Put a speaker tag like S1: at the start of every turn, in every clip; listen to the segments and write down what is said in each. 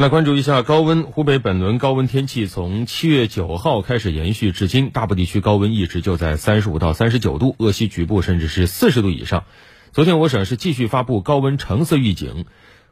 S1: 来关注一下高温，湖北本轮高温天气从七月九号开始延续至今，大部地区高温一直就在三十五到三十九度，鄂西局部甚至是四十度以上。昨天我省是继续发布高温橙色预警，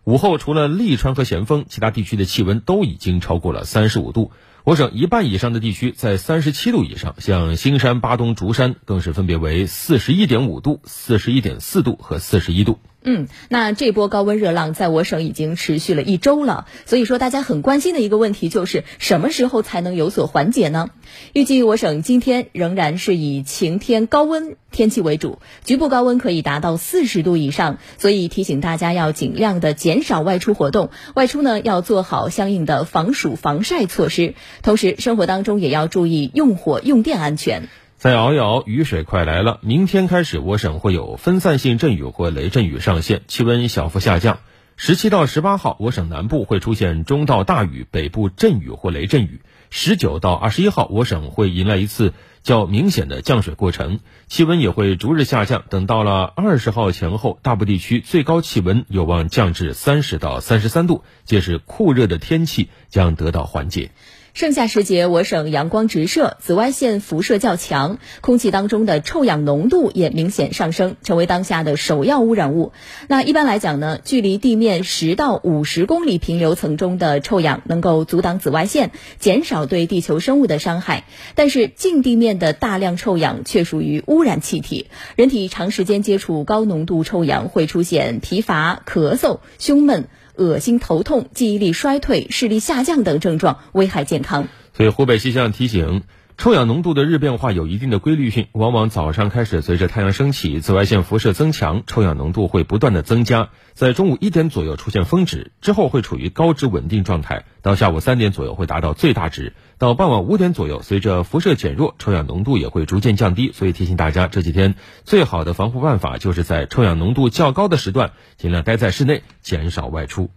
S1: 午后除了利川和咸丰，其他地区的气温都已经超过了三十五度。我省一半以上的地区在三十七度以上，像兴山、巴东、竹山更是分别为四十一点五度、四十一点四度和四十一度。
S2: 嗯，那这波高温热浪在我省已经持续了一周了，所以说大家很关心的一个问题就是什么时候才能有所缓解呢？预计我省今天仍然是以晴天高温天气为主，局部高温可以达到四十度以上，所以提醒大家要尽量的减少外出活动，外出呢要做好相应的防暑防晒措施，同时生活当中也要注意用火用电安全。
S1: 再熬一熬，雨水快来了！明天开始，我省会有分散性阵雨或雷阵雨上线，气温小幅下降。十七到十八号，我省南部会出现中到大雨，北部阵雨或雷阵雨。十九到二十一号，我省会迎来一次较明显的降水过程，气温也会逐日下降。等到了二十号前后，大部地区最高气温有望降至三十到三十三度，届时酷热的天气将得到缓解。
S2: 盛夏时节，我省阳光直射，紫外线辐射较强，空气当中的臭氧浓度也明显上升，成为当下的首要污染物。那一般来讲呢，距离地面十到五十公里平流层中的臭氧能够阻挡紫外线，减少对地球生物的伤害。但是近地面的大量臭氧却属于污染气体，人体长时间接触高浓度臭氧会出现疲乏、咳嗽、胸闷。恶心、头痛、记忆力衰退、视力下降等症状，危害健康。
S1: 所以湖北气象提醒。臭氧浓度的日变化有一定的规律性，往往早上开始随着太阳升起，紫外线辐射增强，臭氧浓度会不断的增加，在中午一点左右出现峰值，之后会处于高值稳定状态，到下午三点左右会达到最大值，到傍晚五点左右，随着辐射减弱，臭氧浓度也会逐渐降低。所以提醒大家，这几天最好的防护办法就是在臭氧浓度较高的时段，尽量待在室内，减少外出。